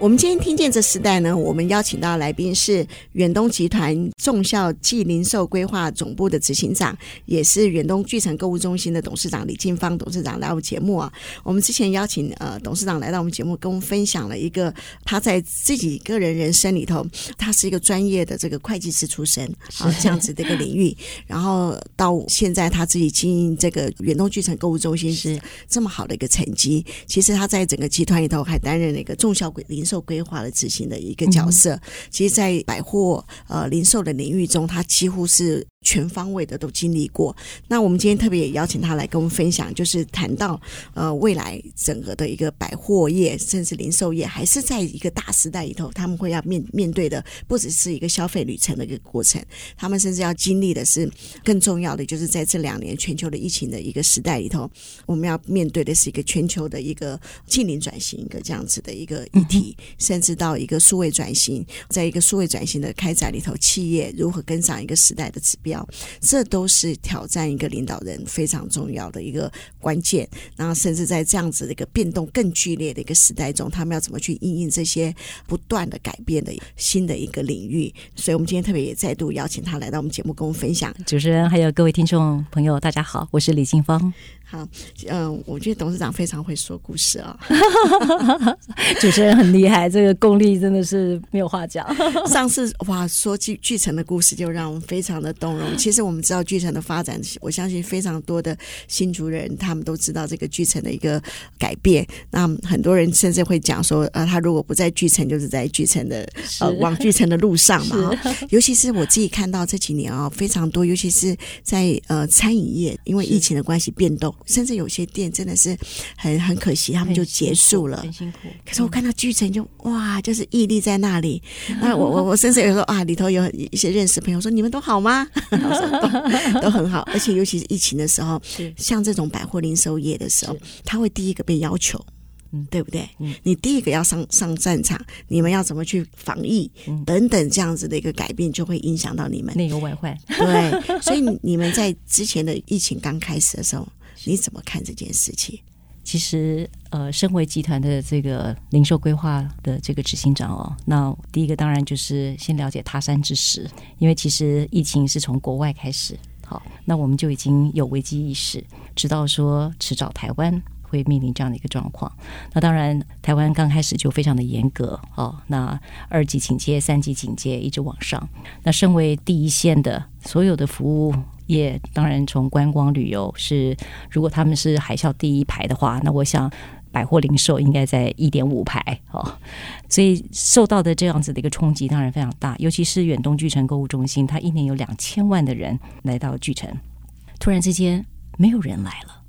我们今天听见这时代呢，我们邀请到的来宾是远东集团仲孝纪零售规划总部的执行长，也是远东巨城购物中心的董事长李静芳董事长来我们节目啊。我们之前邀请呃董事长来到我们节目，跟我们分享了一个他在自己个人人生里头，他是一个专业的这个会计师出身啊，这样子的一个领域，然后到现在他自己经营这个远东巨城购物中心是这么好的一个成绩。其实他在整个集团里头还担任了一个仲孝零售。受规划的执行的一个角色，其实，在百货呃零售的领域中，它几乎是。全方位的都经历过。那我们今天特别也邀请他来跟我们分享，就是谈到呃未来整个的一个百货业，甚至零售业，还是在一个大时代里头，他们会要面面对的，不只是一个消费旅程的一个过程，他们甚至要经历的是更重要的，就是在这两年全球的疫情的一个时代里头，我们要面对的是一个全球的一个近零转型，一个这样子的一个议题，甚至到一个数位转型，在一个数位转型的开展里头，企业如何跟上一个时代的指标。这都是挑战一个领导人非常重要的一个关键。然后，甚至在这样子的一个变动更剧烈的一个时代中，他们要怎么去应应这些不断的改变的新的一个领域？所以，我们今天特别也再度邀请他来到我们节目，跟我们分享。主持人还有各位听众朋友，大家好，我是李静芳。好，嗯，我觉得董事长非常会说故事啊，主持人很厉害，这个功力真的是没有话讲。上次哇，说巨巨城的故事就让我们非常的动容。其实我们知道巨城的发展，我相信非常多的新竹人他们都知道这个巨城的一个改变。那很多人甚至会讲说，呃，他如果不在巨城，就是在巨城的呃往巨城的路上嘛。尤其是我自己看到这几年啊，非常多，尤其是在呃餐饮业，因为疫情的关系变动。甚至有些店真的是很很可惜，他们就结束了，很辛苦。可是我看到巨城就哇，就是屹立在那里。那我我我甚至有时候啊，里头有一些认识朋友说，你们都好吗？都 都很好，而且尤其是疫情的时候，像这种百货零售业的时候，他会第一个被要求。嗯，对不对？嗯，你第一个要上上战场，你们要怎么去防疫等等这样子的一个改变，就会影响到你们内忧外患。对，所以你们在之前的疫情刚开始的时候，你怎么看这件事情？其实，呃，身为集团的这个零售规划的这个执行长哦，那第一个当然就是先了解他山之石，因为其实疫情是从国外开始，好，那我们就已经有危机意识，知道说迟早台湾。会面临这样的一个状况，那当然，台湾刚开始就非常的严格哦。那二级警戒、三级警戒一直往上。那身为第一线的所有的服务业，当然从观光旅游是，如果他们是海啸第一排的话，那我想百货零售应该在一点五排哦。所以受到的这样子的一个冲击当然非常大，尤其是远东巨城购物中心，它一年有两千万的人来到巨城，突然之间没有人来了。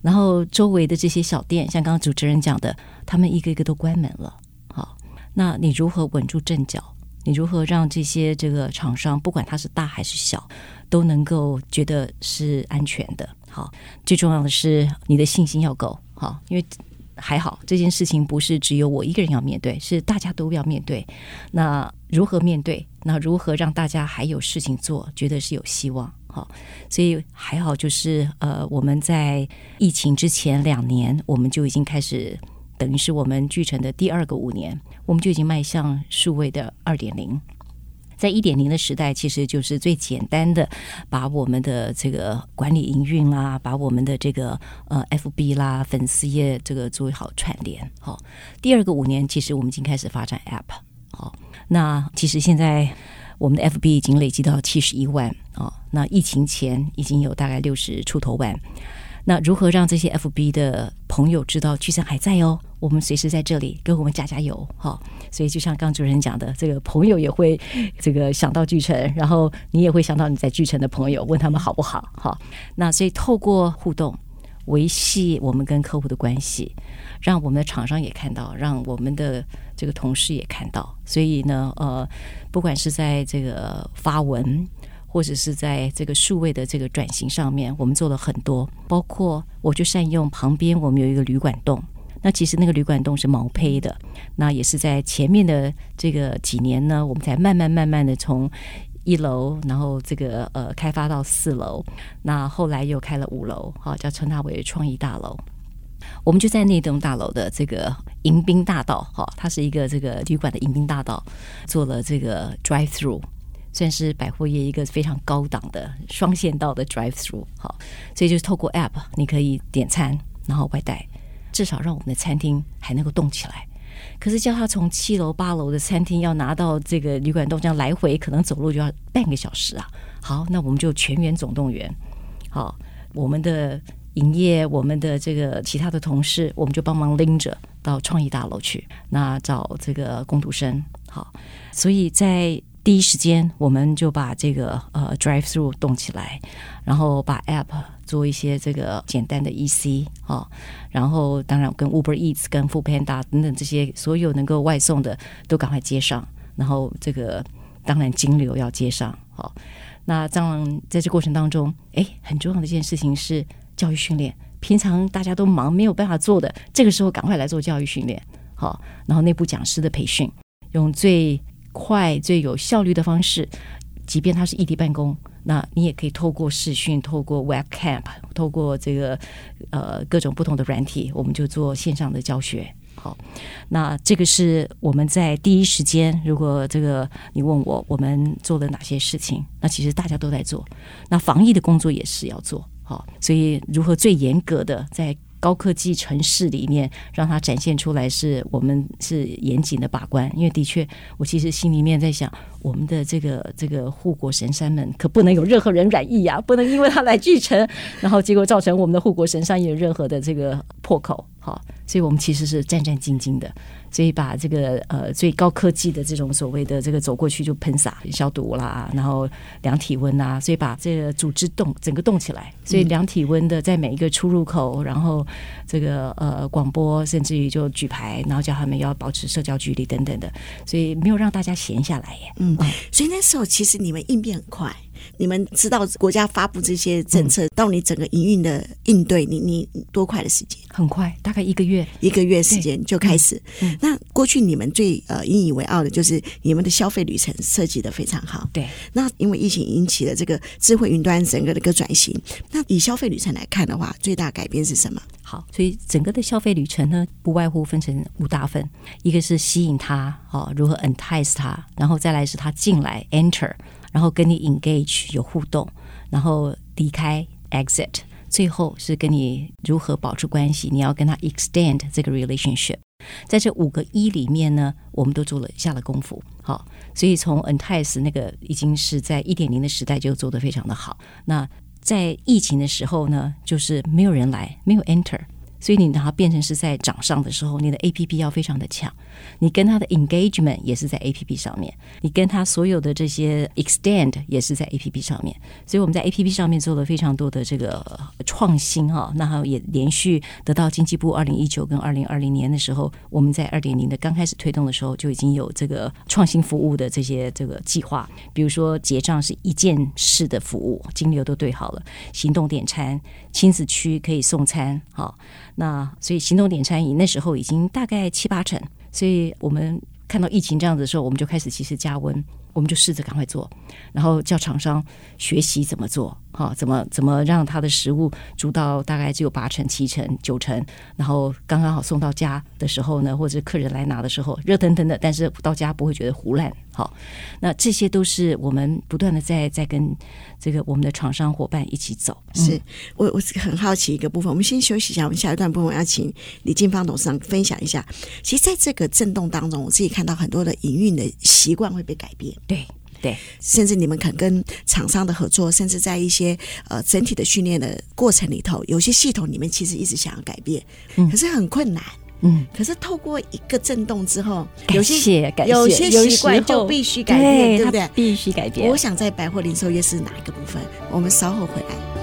然后周围的这些小店，像刚刚主持人讲的，他们一个一个都关门了。好，那你如何稳住阵脚？你如何让这些这个厂商，不管他是大还是小，都能够觉得是安全的？好，最重要的是你的信心要够。好，因为还好这件事情不是只有我一个人要面对，是大家都要面对。那如何面对？那如何让大家还有事情做，觉得是有希望？好，所以还好，就是呃，我们在疫情之前两年，我们就已经开始，等于是我们巨成的第二个五年，我们就已经迈向数位的二点零。在一点零的时代，其实就是最简单的，把我们的这个管理营运啦，把我们的这个呃 FB 啦、粉丝页这个做好串联。好，第二个五年，其实我们已经开始发展 App。好，那其实现在。我们的 FB 已经累积到七十一万啊、哦，那疫情前已经有大概六十出头万。那如何让这些 FB 的朋友知道巨城还在哦？我们随时在这里，跟我们加加油哈、所以就像刚主持人讲的，这个朋友也会这个想到巨城，然后你也会想到你在巨城的朋友，问他们好不好？哈、那所以透过互动。维系我们跟客户的关系，让我们的厂商也看到，让我们的这个同事也看到。所以呢，呃，不管是在这个发文，或者是在这个数位的这个转型上面，我们做了很多。包括我就善用旁边我们有一个旅馆栋，那其实那个旅馆栋是毛坯的，那也是在前面的这个几年呢，我们才慢慢慢慢的从一楼，然后这个呃开发到四楼，那后来又开了五楼，好叫称它为创意大楼。我们就在那栋大楼的这个迎宾大道，哈，它是一个这个旅馆的迎宾大道，做了这个 drive through，算是百货业一个非常高档的双线道的 drive through，好，所以就是透过 app 你可以点餐，然后外带，至少让我们的餐厅还能够动起来。可是叫他从七楼八楼的餐厅要拿到这个旅馆栋，这样来回可能走路就要半个小时啊。好，那我们就全员总动员，好，我们的。营业，我们的这个其他的同事，我们就帮忙拎着到创意大楼去，那找这个工读生。好，所以在第一时间，我们就把这个呃 drive through 动起来，然后把 app 做一些这个简单的 EC 好，然后当然跟 Uber Eats、跟 Foodpanda 等等这些所有能够外送的都赶快接上，然后这个当然金流要接上。好，那当然在这过程当中，哎，很重要的一件事情是。教育训练，平常大家都忙，没有办法做的，这个时候赶快来做教育训练，好，然后内部讲师的培训，用最快、最有效率的方式，即便他是异地办公，那你也可以透过视讯、透过 Webcam、透过这个呃各种不同的软体，我们就做线上的教学。好，那这个是我们在第一时间，如果这个你问我，我们做了哪些事情，那其实大家都在做，那防疫的工作也是要做。好，所以如何最严格的在高科技城市里面让它展现出来，是我们是严谨的把关。因为的确，我其实心里面在想，我们的这个这个护国神山们可不能有任何人染疫呀、啊，不能因为他来巨城，然后结果造成我们的护国神山有任何的这个破口。好，所以我们其实是战战兢兢的。所以把这个呃最高科技的这种所谓的这个走过去就喷洒消毒啦，然后量体温啊，所以把这个组织动整个动起来。所以量体温的在每一个出入口，然后这个呃广播，甚至于就举牌，然后叫他们要保持社交距离等等的，所以没有让大家闲下来耶。嗯，所以那时候其实你们应变很快。你们知道国家发布这些政策，到你整个营运的应对，你你多快的时间？很快，大概一个月，一个月时间就开始。嗯，那过去你们最呃引以为傲的就是你们的消费旅程设计的非常好。对，那因为疫情引起了这个智慧云端整个的一个转型，那以消费旅程来看的话，最大改变是什么？好，所以整个的消费旅程呢，不外乎分成五大份，一个是吸引他，哦，如何 entice 他，然后再来是他进来 enter。然后跟你 engage 有互动，然后离开 exit，最后是跟你如何保持关系，你要跟他 extend 这个 relationship，在这五个一里面呢，我们都做了下了功夫。好，所以从 entice 那个已经是在一点零的时代就做得非常的好。那在疫情的时候呢，就是没有人来，没有 enter。所以你让它变成是在掌上的时候，你的 APP 要非常的强，你跟他的 engagement 也是在 APP 上面，你跟他所有的这些 extend 也是在 APP 上面。所以我们在 APP 上面做了非常多的这个创新哈，那还也连续得到经济部二零一九跟二零二零年的时候，我们在二点零的刚开始推动的时候就已经有这个创新服务的这些这个计划，比如说结账是一键式的服务，金流都对好了，行动点餐，亲子区可以送餐，好。那所以行动点餐饮那时候已经大概七八成，所以我们看到疫情这样子的时候，我们就开始其实加温，我们就试着赶快做，然后叫厂商学习怎么做。好，怎么怎么让他的食物煮到大概只有八成、七成、九成，然后刚刚好送到家的时候呢，或者客人来拿的时候，热腾腾的，但是到家不会觉得糊烂。好，那这些都是我们不断的在在跟这个我们的厂商伙伴一起走。是我我是很好奇一个部分，我们先休息一下，我们下一段部分要请李金芳董事长分享一下。其实在这个震动当中，我自己看到很多的营运的习惯会被改变。对。对，甚至你们肯跟厂商的合作，甚至在一些呃整体的训练的过程里头，有些系统你们其实一直想要改变，嗯，可是很困难，嗯，可是透过一个震动之后，有些有些习惯就必须改变，对不对？必须改变。我想在百货零售业是哪一个部分？我们稍后回来。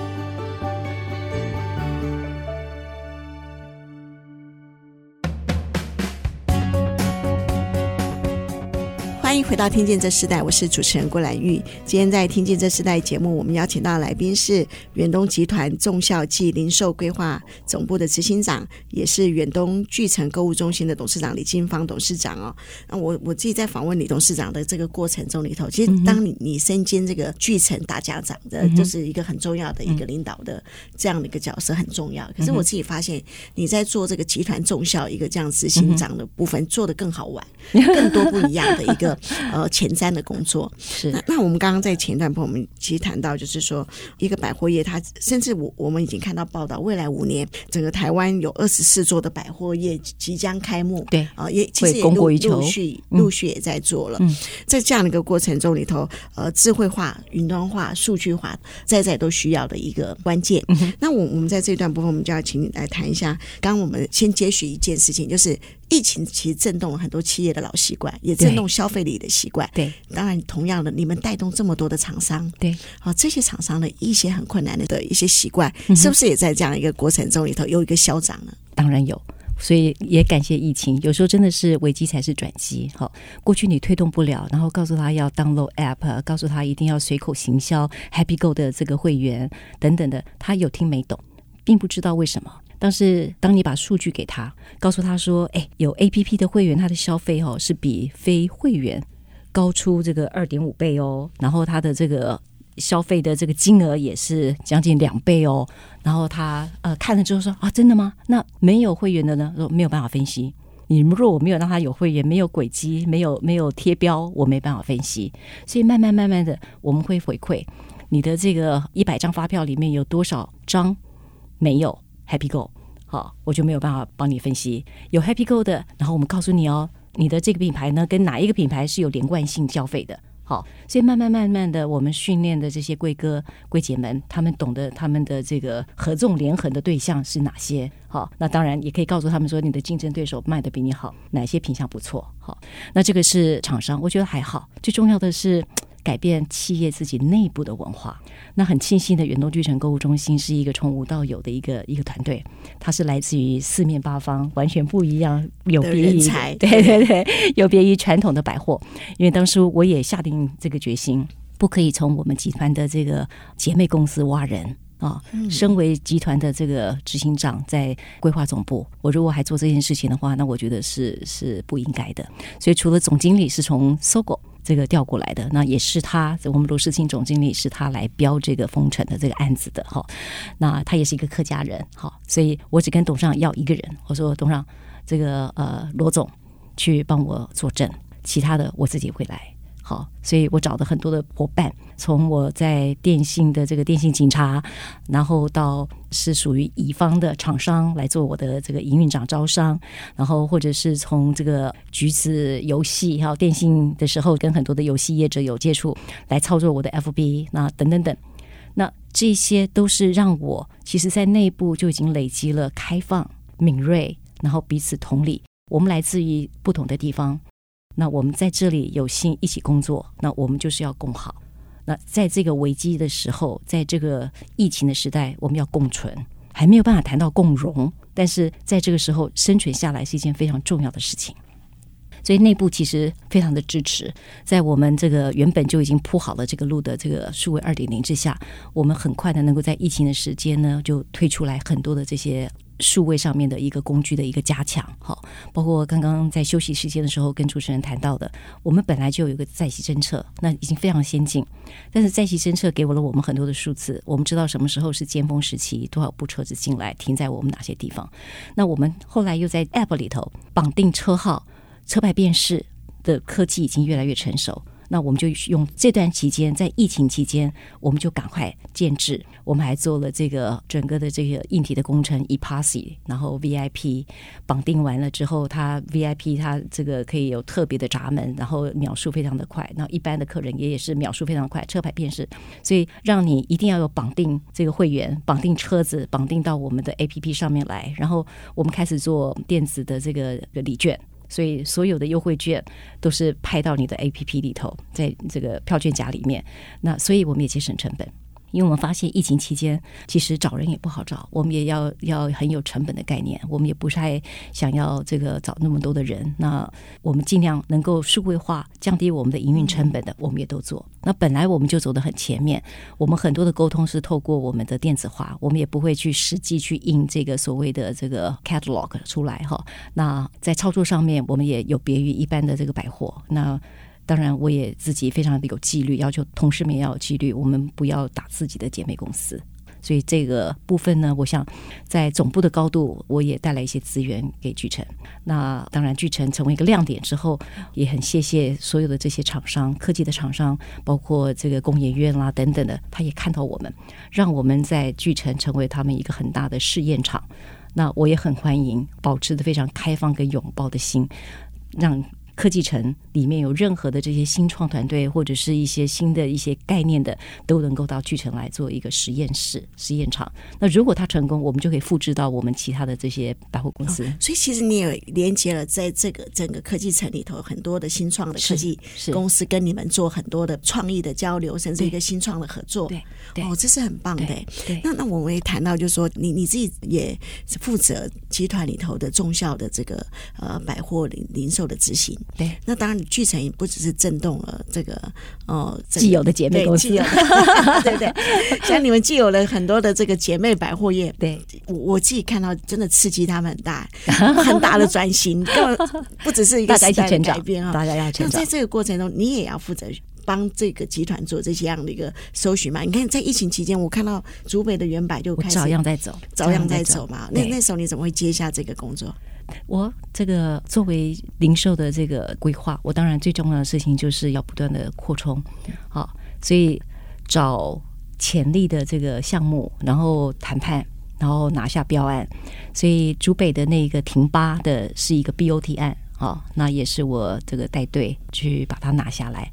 回到《听见这时代》，我是主持人郭兰玉。今天在《听见这时代》节目，我们邀请到的来宾是远东集团众效暨零售规划总部的执行长，也是远东巨城购物中心的董事长李金芳董事长哦。那我我自己在访问李董事长的这个过程中里头，其实当你你身兼这个巨城大家长的，就是一个很重要的一个领导的这样的一个角色很重要。可是我自己发现你在做这个集团众效一个这样执行长的部分做得更好玩，更多不一样的一个。呃，前瞻的工作是那。那我们刚刚在前段部分，我们其实谈到，就是说，一个百货业，它甚至我我们已经看到报道，未来五年，整个台湾有二十四座的百货业即将开幕。对啊，也其实也陆陆续陆续也在做了。嗯，在这样的一个过程中里头，呃，智慧化、云端化、数据化，在在都需要的一个关键。嗯、那我我们在这段部分，我们就要请你来谈一下。刚刚我们先接续一件事情，就是。疫情其实震动了很多企业的老习惯，也震动消费力的习惯。对，当然同样的，你们带动这么多的厂商，对，好，这些厂商的一些很困难的的一些习惯，是不是也在这样一个过程中里头有一个消长呢？当然有，所以也感谢疫情。有时候真的是危机才是转机。好，过去你推动不了，然后告诉他要 download app，告诉他一定要随口行销 Happy Go 的这个会员等等的，他有听没懂，并不知道为什么。但是，当你把数据给他，告诉他说：“哎，有 APP 的会员，他的消费哦是比非会员高出这个二点五倍哦，然后他的这个消费的这个金额也是将近两倍哦。然后他呃看了之后说：啊，真的吗？那没有会员的呢？说没有办法分析。你们若我没有让他有会员，没有轨迹，没有没有贴标，我没办法分析。所以慢慢慢慢的，我们会回馈你的这个一百张发票里面有多少张没有。” Happy Go，好，我就没有办法帮你分析。有 Happy Go 的，然后我们告诉你哦，你的这个品牌呢，跟哪一个品牌是有连贯性消费的？好，所以慢慢慢慢的，我们训练的这些贵哥贵姐们，他们懂得他们的这个合纵连横的对象是哪些？好，那当然也可以告诉他们说，你的竞争对手卖的比你好，哪些品相不错？好，那这个是厂商，我觉得还好。最重要的是。改变企业自己内部的文化，那很庆幸的，远东巨城购物中心是一个从无到有的一个一个团队，它是来自于四面八方，完全不一样，有别于 对对对，有别于传统的百货。因为当时我也下定这个决心，不可以从我们集团的这个姐妹公司挖人啊。身为集团的这个执行长，在规划总部，我如果还做这件事情的话，那我觉得是是不应该的。所以除了总经理是从 SOGO。这个调过来的，那也是他，我们罗世清总经理是他来标这个风城的这个案子的哈。那他也是一个客家人，哈，所以我只跟董事长要一个人，我说董事长，这个呃罗总去帮我作证，其他的我自己会来。好，所以我找的很多的伙伴，从我在电信的这个电信警察，然后到是属于乙方的厂商来做我的这个营运长招商，然后或者是从这个橘子游戏还有电信的时候，跟很多的游戏业者有接触，来操作我的 FB，那等等等，那这些都是让我其实在内部就已经累积了开放、敏锐，然后彼此同理，我们来自于不同的地方。那我们在这里有幸一起工作，那我们就是要共好。那在这个危机的时候，在这个疫情的时代，我们要共存，还没有办法谈到共荣，但是在这个时候生存下来是一件非常重要的事情。所以内部其实非常的支持，在我们这个原本就已经铺好了这个路的这个数位二点零之下，我们很快的能够在疫情的时间呢，就推出来很多的这些。数位上面的一个工具的一个加强，好，包括刚刚在休息时间的时候跟主持人谈到的，我们本来就有一个在席侦测，那已经非常先进，但是在席侦测给我了我们很多的数字，我们知道什么时候是尖峰时期，多少部车子进来停在我们哪些地方，那我们后来又在 App 里头绑定车号、车牌辨识的科技已经越来越成熟。那我们就用这段期间，在疫情期间，我们就赶快建置。我们还做了这个整个的这个硬体的工程，ePASS，然后 VIP 绑定完了之后，它 VIP 它这个可以有特别的闸门，然后秒数非常的快。那一般的客人也也是秒数非常快，车牌辨识，所以让你一定要有绑定这个会员，绑定车子，绑定到我们的 APP 上面来。然后我们开始做电子的这个礼券。所以所有的优惠券都是派到你的 APP 里头，在这个票券夹里面。那所以我们也节省成本，因为我们发现疫情期间其实找人也不好找，我们也要要很有成本的概念，我们也不太想要这个找那么多的人。那我们尽量能够数位化，降低我们的营运成本的，我们也都做。那本来我们就走得很前面，我们很多的沟通是透过我们的电子化，我们也不会去实际去印这个所谓的这个 catalog 出来哈。那在操作上面，我们也有别于一般的这个百货。那当然，我也自己非常的有纪律，要求同事们也要有纪律，我们不要打自己的姐妹公司。所以这个部分呢，我想在总部的高度，我也带来一些资源给巨城。那当然，巨城成为一个亮点之后，也很谢谢所有的这些厂商、科技的厂商，包括这个工研院啦等等的，他也看到我们，让我们在巨城成为他们一个很大的试验场。那我也很欢迎，保持的非常开放跟拥抱的心，让。科技城里面有任何的这些新创团队，或者是一些新的一些概念的，都能够到巨城来做一个实验室、实验场。那如果它成功，我们就可以复制到我们其他的这些百货公司。哦，所以其实你也连接了在这个整个科技城里头很多的新创的科技公司，跟你们做很多的创意的交流，甚至一个新创的合作。对，对哦，这是很棒的。对，对那那我们也谈到，就是说你你自己也是负责集团里头的重效的这个呃百货零零售的执行。对，那当然，巨城也不只是震动了这个哦，既有的姐妹公司，对对对，像你们既有了很多的这个姐妹百货业，对我我自己看到，真的刺激他们很大，很大的转型，根本不只是一个时代的改变啊，大家要成长。那在这个过程中，你也要负责帮这个集团做这些样的一个搜寻嘛？你看，在疫情期间，我看到竹北的原百就开始照样在走，照样在走嘛。那那时候你怎么会接下这个工作？我这个作为零售的这个规划，我当然最重要的事情就是要不断的扩充，好，所以找潜力的这个项目，然后谈判，然后拿下标案。所以竹北的那个停八的是一个 BOT 案，好，那也是我这个带队去把它拿下来。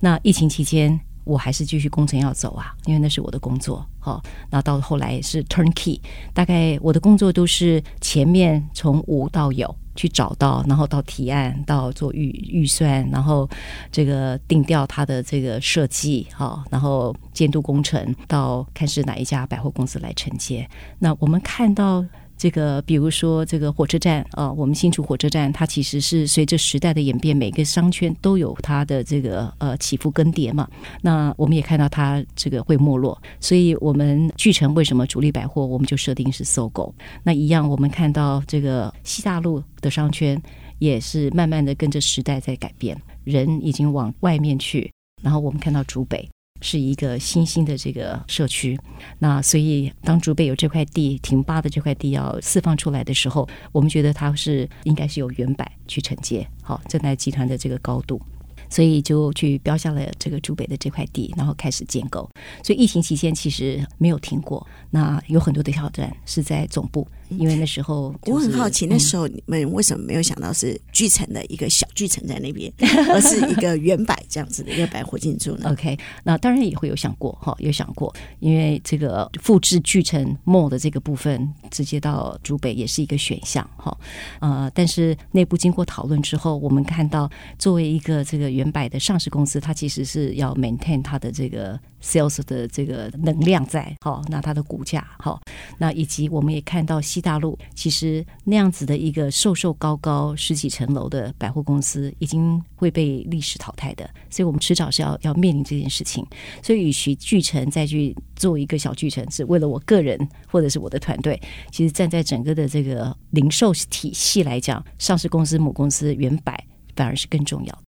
那疫情期间。我还是继续工程要走啊，因为那是我的工作。好，那到后来是 turnkey，大概我的工作都是前面从无到有去找到，然后到提案，到做预预算，然后这个定调它的这个设计，好，然后监督工程，到看是哪一家百货公司来承接。那我们看到。这个，比如说这个火车站啊、我们新竹火车站，它其实是随着时代的演变，每个商圈都有它的这个呃起伏更迭嘛。那我们也看到它这个会没落，所以我们巨城为什么主力百货，我们就设定是搜狗。那一样，我们看到这个西大路的商圈也是慢慢的跟着时代在改变，人已经往外面去，然后我们看到竹北。是一个新兴的这个社区，那所以当竹北有这块地停八的这块地要释放出来的时候，我们觉得它是应该是由原百去承接，好，正在集团的这个高度，所以就去标下了这个竹北的这块地，然后开始建构。所以疫情期间其实没有停过，那有很多的挑战是在总部。因为那时候，我很好奇，那时候你们为什么没有想到是巨城的一个小巨城在那边，而是一个原百这样子的一个百货进驻呢？OK，那当然也会有想过哈，有想过，因为这个复制巨城 mall 的这个部分，直接到竹北也是一个选项哈。呃，但是内部经过讨论之后，我们看到作为一个这个原百的上市公司，它其实是要 maintain 它的这个 sales 的这个能量在哈，那它的股价哈，那以及我们也看到。大陆其实那样子的一个瘦瘦高高十几层楼的百货公司，已经会被历史淘汰的，所以我们迟早是要要面临这件事情。所以，与其巨城再去做一个小巨城，是为了我个人或者是我的团队。其实站在整个的这个零售体系来讲，上市公司母公司原百反而是更重要。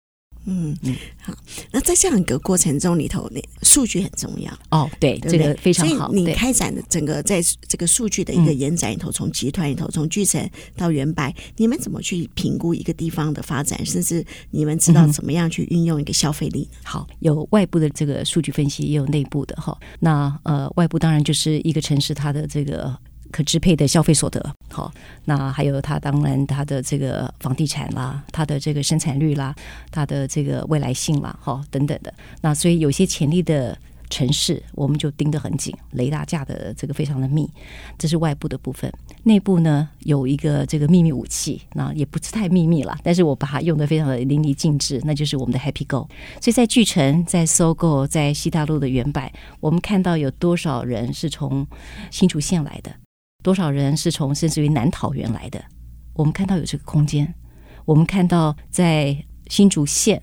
嗯嗯，好。那在这样一个过程中里头，那数据很重要哦。对，对对这个非常好。所以你开展的整个在这个数据的一个延展里头，从集团里头，从巨城到原白，你们怎么去评估一个地方的发展？甚至你们知道怎么样去运用一个消费力？好，有外部的这个数据分析，也有内部的哈。那呃，外部当然就是一个城市它的这个。可支配的消费所得，好，那还有它当然它的这个房地产啦，它的这个生产率啦，它的这个未来性啦，好，等等的。那所以有些潜力的城市，我们就盯得很紧，雷达架的这个非常的密，这是外部的部分。内部呢有一个这个秘密武器，那也不是太秘密了，但是我把它用得非常的淋漓尽致，那就是我们的 Happy Go。所以在巨城、在搜购、在西大路的原版，我们看到有多少人是从新竹县来的，多少人是从甚至于南桃园来的，我们看到有这个空间，我们看到在新竹县。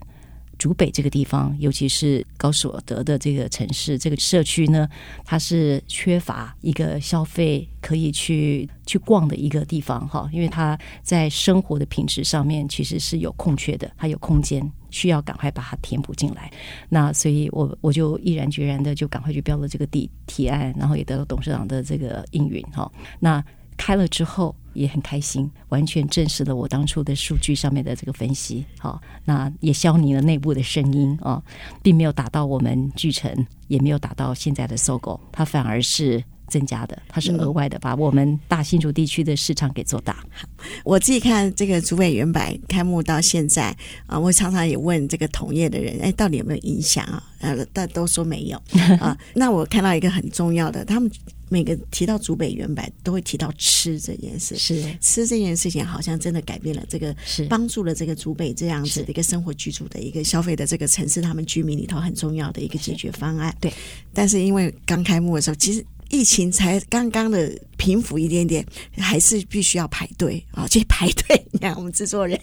竹北这个地方，尤其是高所得的这个城市，这个社区呢，它是缺乏一个消费可以去去逛的一个地方哈，因为它在生活的品质上面其实是有空缺的，它有空间需要赶快把它填补进来。那所以我我就毅然决然的就赶快去标了这个地提案，然后也得到董事长的这个应允哈。那开了之后。也很开心，完全证实了我当初的数据上面的这个分析。好，那也消弭了内部的声音啊，并没有打到我们巨城，也没有打到现在的搜狗它反而是增加的，它是额外的，把我们大新竹地区的市场给做大。好，我自己看这个竹北原百开幕到现在啊，我常常也问这个同业的人，哎，到底有没有影响啊？呃，但都说没有 啊。那我看到一个很重要的，他们。每个提到竹北原百，都会提到吃这件事。是吃这件事情，好像真的改变了这个，是帮助了这个竹北这样子的一个生活居住的一个消费的这个城市，他们居民里头很重要的一个解决方案。对，但是因为刚开幕的时候，其实疫情才刚刚的平复一点点，还是必须要排队啊，去排队。你看我们制作人。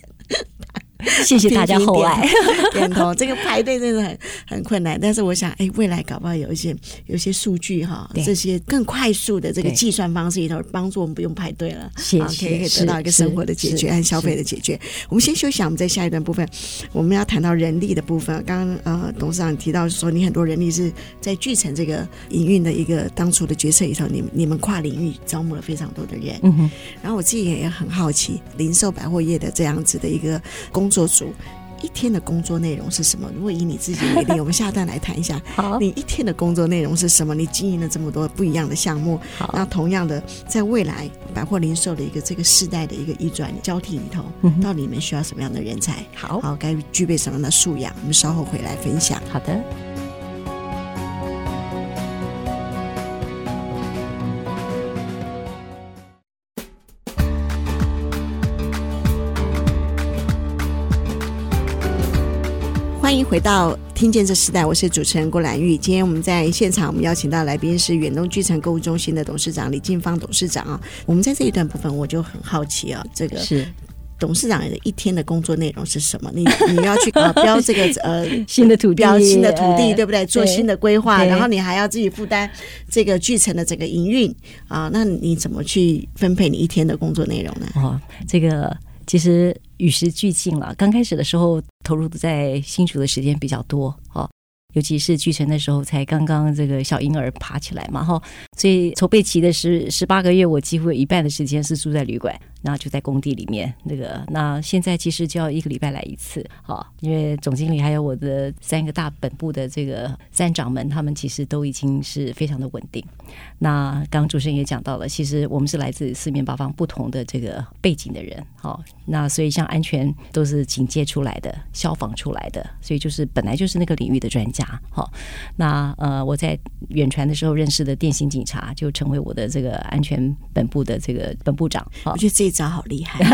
谢谢大家厚爱，点头。这个排队真的很很困难，但是我想，哎，未来搞不好有一些有一些数据哈，这些更快速的这个计算方式里头，帮助我们不用排队了，谢谢，可以可以得到一个生活的解决和消费的解决。我们先休息，我们在下一段部分，我们要谈到人力的部分。刚刚呃，董事长提到说，你很多人力是在巨城这个营运的一个当初的决策里头，你们你们跨领域招募了非常多的人。嗯哼。然后我自己也很好奇，零售百货业的这样子的一个工作组一天的工作内容是什么？如果以你自己为例，我们下段来谈一下。好，你一天的工作内容是什么？你经营了这么多不一样的项目，好，那同样的，在未来百货零售的一个这个世代的一个移转交替里头，嗯，到底你们需要什么样的人才？好，好，该具备什么样的素养？我们稍后回来分享。好的。回到《听见这时代》，我是主持人郭兰玉。今天我们在现场，我们邀请到来宾是远东巨城购物中心的董事长李静芳董事长啊。我们在这一段部分，我就很好奇啊，这个是董事长的一天的工作内容是什么？你你要去标这个呃新的土地，标新的土地，对不对？做新的规划，然后你还要自己负担这个巨城的整个营运啊。那你怎么去分配你一天的工作内容呢？哦，这个。其实与时俱进了。刚开始的时候，投入在新竹的时间比较多，哦，尤其是聚成的时候，才刚刚这个小婴儿爬起来嘛，哈，所以筹备期的十十八个月，我几乎有一半的时间是住在旅馆。那就在工地里面，那个那现在其实就要一个礼拜来一次，好，因为总经理还有我的三个大本部的这个三长们，他们其实都已经是非常的稳定。那刚刚主持人也讲到了，其实我们是来自四面八方不同的这个背景的人，好，那所以像安全都是警戒出来的，消防出来的，所以就是本来就是那个领域的专家，好，那呃我在远传的时候认识的电信警察就成为我的这个安全本部的这个本部长，好，我觉得这。招好厉害，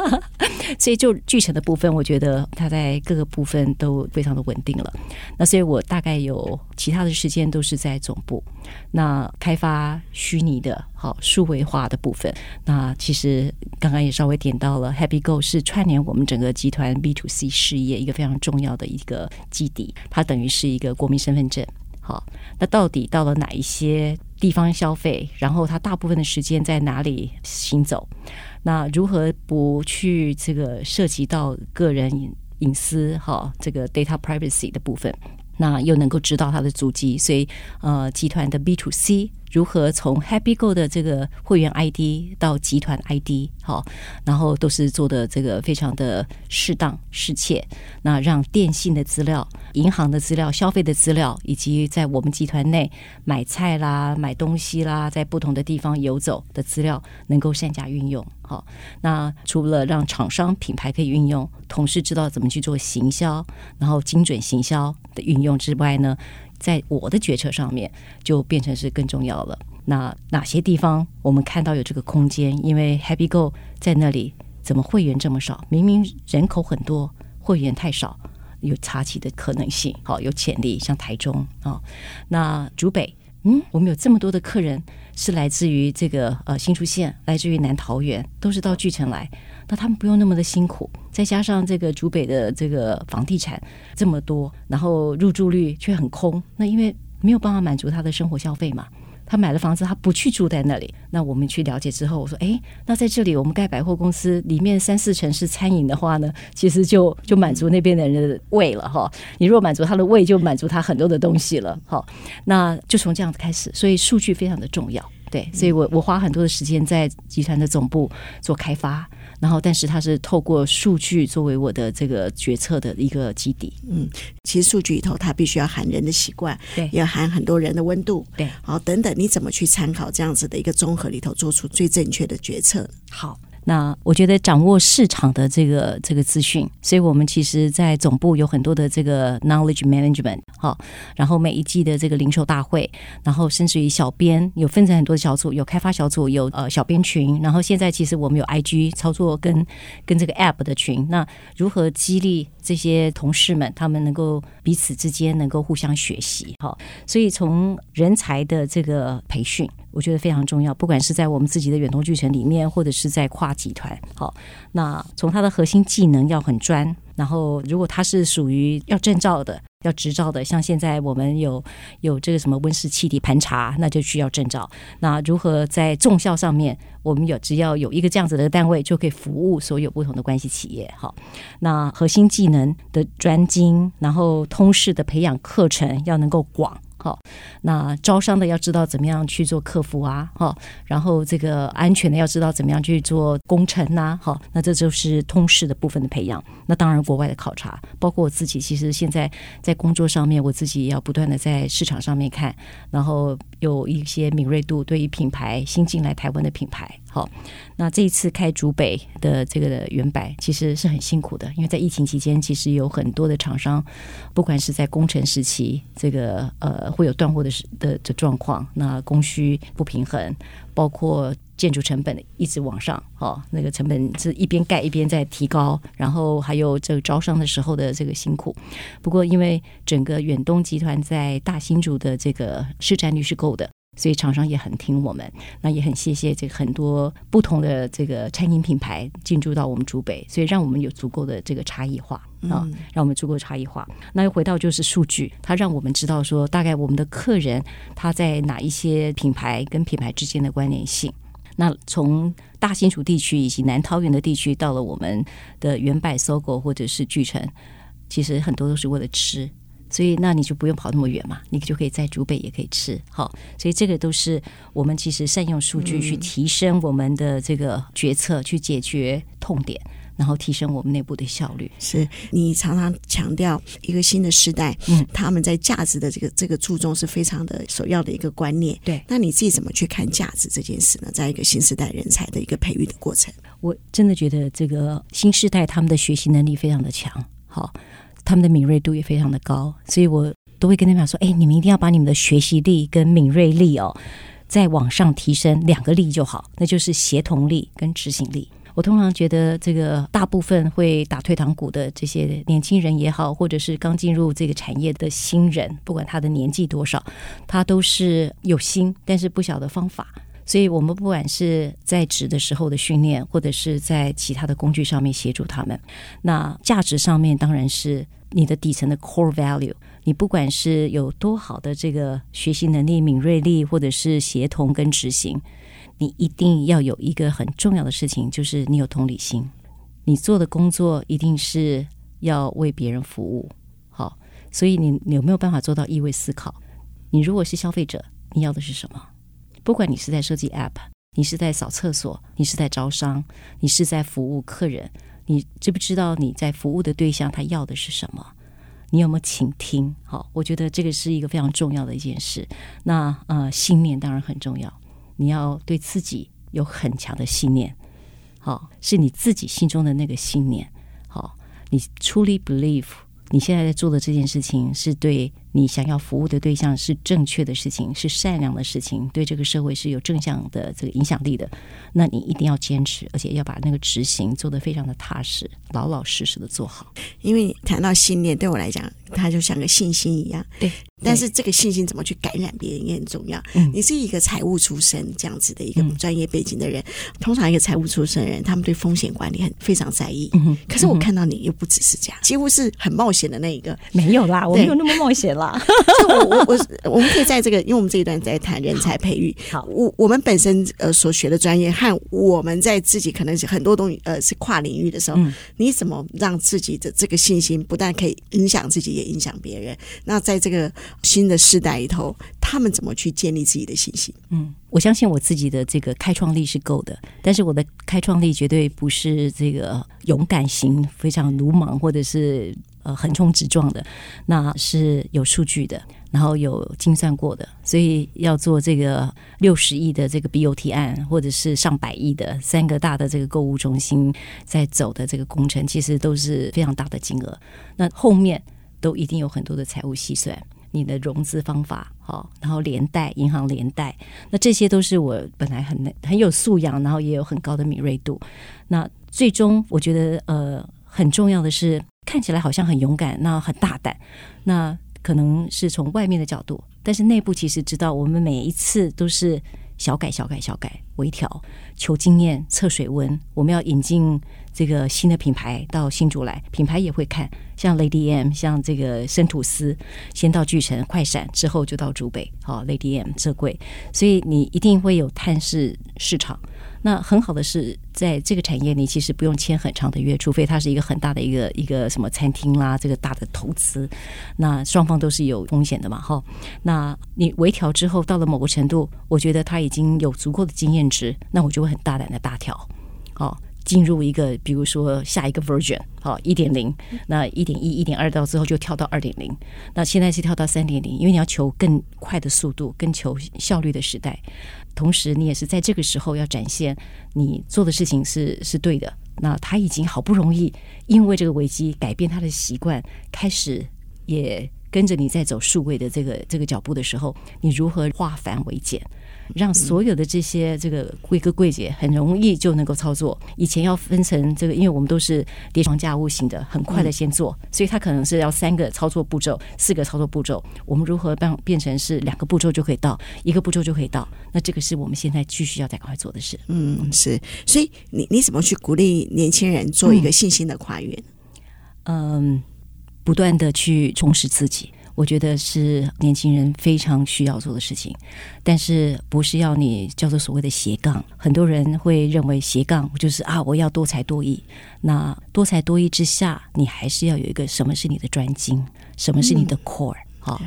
所以就巨城的部分，我觉得它在各个部分都非常的稳定了。那所以我大概有其他的时间都是在总部，那开发虚拟的好数位化的部分。那其实刚刚也稍微点到了，Happy Go 是串联我们整个集团 B to C 事业一个非常重要的一个基地，它等于是一个国民身份证。好，那到底到了哪一些地方消费？然后它大部分的时间在哪里行走？那如何不去这个涉及到个人隐私哈，这个 data privacy 的部分，那又能够知道他的足迹，所以呃，集团的 B to C。如何从 Happy Go 的这个会员 ID 到集团 ID 好，然后都是做的这个非常的适当适切，那让电信的资料、银行的资料、消费的资料，以及在我们集团内买菜啦、买东西啦，在不同的地方游走的资料，能够善加运用。好，那除了让厂商品牌可以运用，同时知道怎么去做行销，然后精准行销的运用之外呢？在我的决策上面就变成是更重要了。那哪些地方我们看到有这个空间？因为 Happy Go 在那里，怎么会员这么少？明明人口很多，会员太少，有插旗的可能性，好，有潜力。像台中啊，那竹北，嗯，我们有这么多的客人是来自于这个呃新竹县，来自于南桃园，都是到巨城来。那他们不用那么的辛苦，再加上这个竹北的这个房地产这么多，然后入住率却很空，那因为没有办法满足他的生活消费嘛。他买了房子，他不去住在那里。那我们去了解之后，我说：“哎，那在这里我们盖百货公司，里面三四成是餐饮的话呢，其实就就满足那边的人的胃了哈。你若满足他的胃，就满足他很多的东西了。哈，那就从这样子开始。所以数据非常的重要，对。所以我我花很多的时间在集团的总部做开发。”然后，但是它是透过数据作为我的这个决策的一个基底。嗯，其实数据里头它必须要含人的习惯，对，要含很多人的温度，对，好，等等，你怎么去参考这样子的一个综合里头，做出最正确的决策？好。那我觉得掌握市场的这个这个资讯，所以我们其实，在总部有很多的这个 knowledge management，好，然后每一季的这个零售大会，然后甚至于小编有分成很多小组，有开发小组，有呃小编群，然后现在其实我们有 IG 操作跟跟这个 app 的群，那如何激励这些同事们，他们能够彼此之间能够互相学习，好，所以从人才的这个培训。我觉得非常重要，不管是在我们自己的远东巨城里面，或者是在跨集团。好，那从他的核心技能要很专，然后如果他是属于要证照的、要执照的，像现在我们有有这个什么温室气体盘查，那就需要证照。那如何在重效上面，我们有只要有一个这样子的单位，就可以服务所有不同的关系企业。好，那核心技能的专精，然后通识的培养课程要能够广。好，那招商的要知道怎么样去做客服啊，好，然后这个安全的要知道怎么样去做工程呐，好，那这就是通识的部分的培养。那当然，国外的考察，包括我自己，其实现在在工作上面，我自己也要不断的在市场上面看，然后有一些敏锐度，对于品牌新进来台湾的品牌。好，那这一次开竹北的这个原白其实是很辛苦的，因为在疫情期间，其实有很多的厂商，不管是在工程时期，这个呃会有断货的的的状况，那供需不平衡，包括建筑成本一直往上，哦，那个成本是一边盖一边在提高，然后还有这个招商的时候的这个辛苦。不过因为整个远东集团在大新竹的这个市占率是够的。所以厂商也很听我们，那也很谢谢这个很多不同的这个餐饮品牌进驻到我们竹北，所以让我们有足够的这个差异化啊，让我们足够差异化。那又回到就是数据，它让我们知道说大概我们的客人他在哪一些品牌跟品牌之间的关联性。那从大新竹地区以及南桃园的地区到了我们的原百 SOGO 或者是巨城，其实很多都是为了吃。所以，那你就不用跑那么远嘛，你就可以在竹北也可以吃好。所以，这个都是我们其实善用数据去提升我们的这个决策，去解决痛点，然后提升我们内部的效率。是你常常强调一个新的时代，嗯，他们在价值的这个这个注重是非常的首要的一个观念。对，那你自己怎么去看价值这件事呢？在一个新时代人才的一个培育的过程，我真的觉得这个新时代他们的学习能力非常的强，好。他们的敏锐度也非常的高，所以我都会跟他们讲说：“哎，你们一定要把你们的学习力跟敏锐力哦，再往上提升两个力就好，那就是协同力跟执行力。”我通常觉得，这个大部分会打退堂鼓的这些年轻人也好，或者是刚进入这个产业的新人，不管他的年纪多少，他都是有心，但是不晓得方法。所以，我们不管是在职的时候的训练，或者是在其他的工具上面协助他们。那价值上面当然是你的底层的 core value。你不管是有多好的这个学习能力、敏锐力，或者是协同跟执行，你一定要有一个很重要的事情，就是你有同理心。你做的工作一定是要为别人服务。好，所以你有没有办法做到易位思考？你如果是消费者，你要的是什么？不管你是在设计 App，你是在扫厕所，你是在招商，你是在服务客人，你知不知道你在服务的对象他要的是什么？你有没有倾听？好，我觉得这个是一个非常重要的一件事。那呃，信念当然很重要，你要对自己有很强的信念。好，是你自己心中的那个信念。好，你 truly believe 你现在在做的这件事情是对你想要服务的对象是正确的事情，是善良的事情，对这个社会是有正向的这个影响力的，那你一定要坚持，而且要把那个执行做得非常的踏实，老老实实的做好。因为谈到信念，对我来讲，它就像个信心一样。对。但是这个信心怎么去感染别人也很重要。嗯，你是一个财务出身这样子的一个专业背景的人，嗯、通常一个财务出身的人，他们对风险管理很非常在意。嗯，可是我看到你又不只是这样，几乎是很冒险的那一个。没有啦，我没有那么冒险啦。就我我我我们可以在这个，因为我们这一段在谈人才培育。好，我我们本身呃所学的专业和我们在自己可能是很多东西呃是跨领域的时候，嗯，你怎么让自己的这个信心不但可以影响自己，也影响别人？那在这个新的时代。里头，他们怎么去建立自己的信心？嗯，我相信我自己的这个开创力是够的，但是我的开创力绝对不是这个勇敢型、非常鲁莽或者是呃横冲直撞的，那是有数据的，然后有精算过的。所以要做这个六十亿的这个 BOT 案，或者是上百亿的三个大的这个购物中心在走的这个工程，其实都是非常大的金额。那后面都一定有很多的财务细算。你的融资方法好，然后连带银行连带，那这些都是我本来很很有素养，然后也有很高的敏锐度。那最终我觉得呃很重要的是，看起来好像很勇敢，那很大胆，那可能是从外面的角度，但是内部其实知道，我们每一次都是小改小改小改微调，求经验测水温，我们要引进。这个新的品牌到新竹来，品牌也会看，像 Lady M，像这个生吐司，先到巨城快闪，之后就到竹北，好 Lady M 这柜，所以你一定会有探视市场。那很好的是，在这个产业你其实不用签很长的约，除非它是一个很大的一个一个什么餐厅啦，这个大的投资，那双方都是有风险的嘛，哈。那你微调之后到了某个程度，我觉得他已经有足够的经验值，那我就会很大胆的大调，好。进入一个，比如说下一个 version，好，一点零，那一点一、一点二到之后就跳到二点零，那现在是跳到三点零，因为你要求更快的速度，更求效率的时代，同时你也是在这个时候要展现你做的事情是是对的。那他已经好不容易因为这个危机改变他的习惯，开始也跟着你在走数位的这个这个脚步的时候，你如何化繁为简？让所有的这些这个柜哥柜姐很容易就能够操作。以前要分成这个，因为我们都是叠床架屋型的，很快的先做，所以它可能是要三个操作步骤，四个操作步骤。我们如何变变成是两个步骤就可以到，一个步骤就可以到？那这个是我们现在继续要再赶快做的事。嗯，是。所以你你怎么去鼓励年轻人做一个信心的跨越？嗯，不断的去充实自己。我觉得是年轻人非常需要做的事情，但是不是要你叫做所谓的斜杠？很多人会认为斜杠就是啊，我要多才多艺。那多才多艺之下，你还是要有一个什么是你的专精，什么是你的 core？好，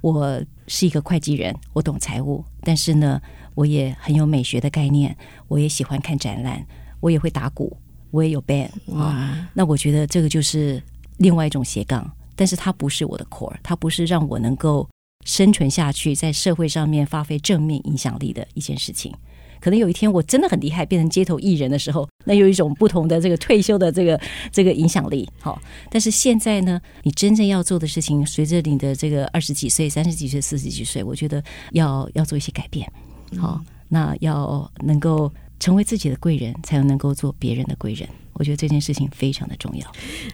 我是一个会计人，我懂财务，但是呢，我也很有美学的概念，我也喜欢看展览，我也会打鼓，我也有 band。哇，那我觉得这个就是另外一种斜杠。但是它不是我的 core，它不是让我能够生存下去，在社会上面发挥正面影响力的一件事情。可能有一天我真的很厉害，变成街头艺人的时候，那有一种不同的这个退休的这个 这个影响力。好，但是现在呢，你真正要做的事情，随着你的这个二十几岁、三十几岁、四十几岁，我觉得要要做一些改变。好，那要能够成为自己的贵人，才能能够做别人的贵人。我觉得这件事情非常的重要。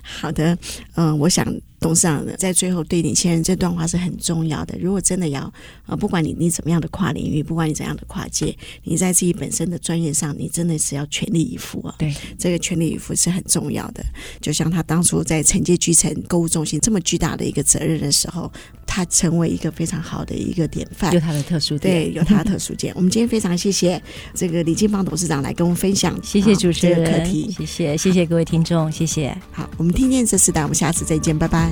好的，嗯，我想董事长在最后对年轻人这段话是很重要的。如果真的要啊，不管你你怎么样的跨领域，不管你怎样的跨界，你在自己本身的专业上，你真的是要全力以赴啊。对，这个全力以赴是很重要的。就像他当初在承接巨城购物中心这么巨大的一个责任的时候，他成为一个非常好的一个典范。有他的特殊点，对，有他的特殊点。我们今天非常谢谢这个李金芳董事长来跟我们分享，谢谢主持人，这个课题，谢谢。谢谢各位听众，谢谢。好，我们听见这时代，我们下次再见，拜拜。